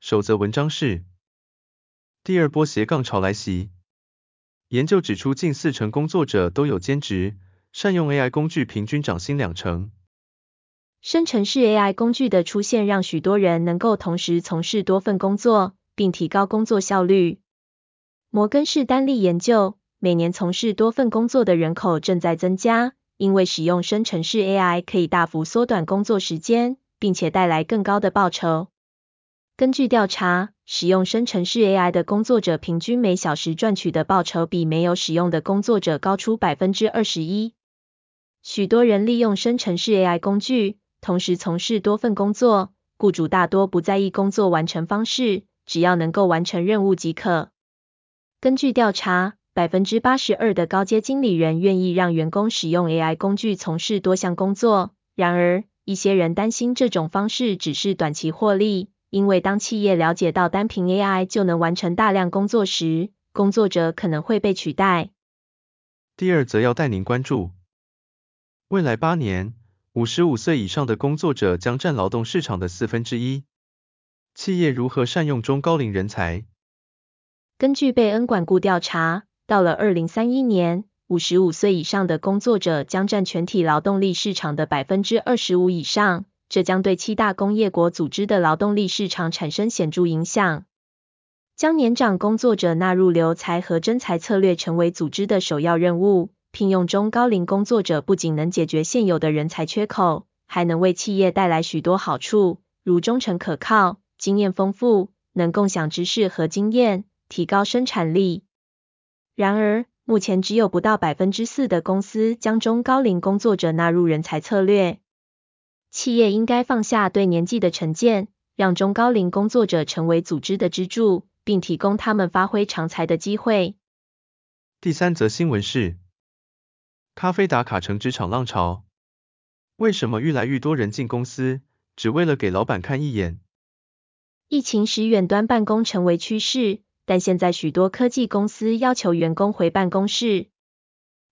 首则文章是：第二波斜杠潮来袭。研究指出，近四成工作者都有兼职，善用 AI 工具平均涨薪两成。生成式 AI 工具的出现，让许多人能够同时从事多份工作，并提高工作效率。摩根士丹利研究，每年从事多份工作的人口正在增加，因为使用生成式 AI 可以大幅缩短工作时间，并且带来更高的报酬。根据调查，使用生成式 AI 的工作者平均每小时赚取的报酬比没有使用的工作者高出百分之二十一。许多人利用生成式 AI 工具，同时从事多份工作，雇主大多不在意工作完成方式，只要能够完成任务即可。根据调查，百分之八十二的高阶经理人愿意让员工使用 AI 工具从事多项工作。然而，一些人担心这种方式只是短期获利。因为当企业了解到单凭 AI 就能完成大量工作时，工作者可能会被取代。第二则要带您关注，未来八年，五十五岁以上的工作者将占劳动市场的四分之一。企业如何善用中高龄人才？根据贝恩管顾调查，到了二零三一年，五十五岁以上的工作者将占全体劳动力市场的百分之二十五以上。这将对七大工业国组织的劳动力市场产生显著影响。将年长工作者纳入留才和征才策略成为组织的首要任务。聘用中高龄工作者不仅能解决现有的人才缺口，还能为企业带来许多好处，如忠诚可靠、经验丰富、能共享知识和经验、提高生产力。然而，目前只有不到百分之四的公司将中高龄工作者纳入人才策略。企业应该放下对年纪的成见，让中高龄工作者成为组织的支柱，并提供他们发挥长才的机会。第三则新闻是：咖啡打卡成职场浪潮，为什么愈来愈多人进公司，只为了给老板看一眼？疫情使远端办公成为趋势，但现在许多科技公司要求员工回办公室。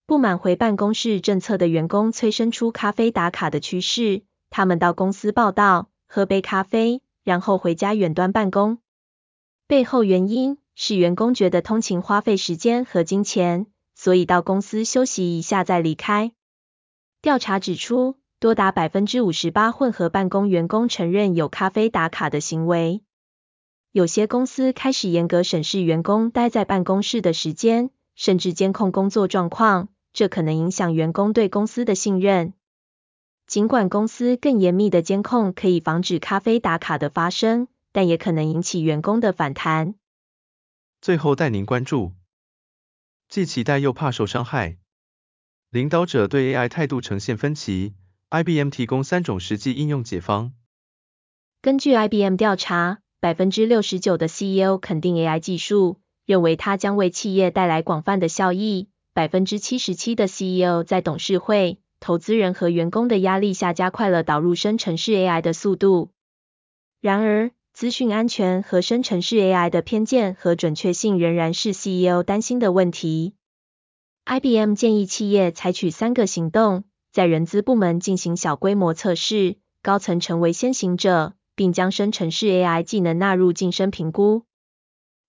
不满回办公室政策的员工催生出咖啡打卡的趋势。他们到公司报到，喝杯咖啡，然后回家远端办公。背后原因是员工觉得通勤花费时间和金钱，所以到公司休息一下再离开。调查指出，多达百分之五十八混合办公员工承认有咖啡打卡的行为。有些公司开始严格审视员工待在办公室的时间，甚至监控工作状况，这可能影响员工对公司的信任。尽管公司更严密的监控可以防止咖啡打卡的发生，但也可能引起员工的反弹。最后带您关注，既期待又怕受伤害，领导者对 AI 态度呈现分歧。IBM 提供三种实际应用解方。根据 IBM 调查，百分之六十九的 CEO 肯定 AI 技术，认为它将为企业带来广泛的效益。百分之七十七的 CEO 在董事会。投资人和员工的压力下，加快了导入生成式 AI 的速度。然而，资讯安全和生成式 AI 的偏见和准确性仍然是 CEO 担心的问题。IBM 建议企业采取三个行动：在人资部门进行小规模测试，高层成为先行者，并将生成式 AI 技能纳入晋升评估。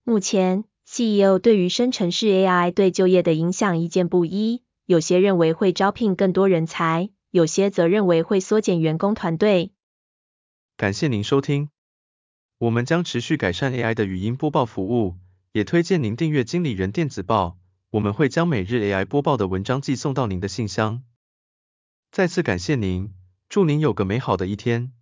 目前，CEO 对于生成式 AI 对就业的影响意见不一。有些认为会招聘更多人才，有些则认为会缩减员工团队。感谢您收听，我们将持续改善 AI 的语音播报服务，也推荐您订阅经理人电子报，我们会将每日 AI 播报的文章寄送到您的信箱。再次感谢您，祝您有个美好的一天。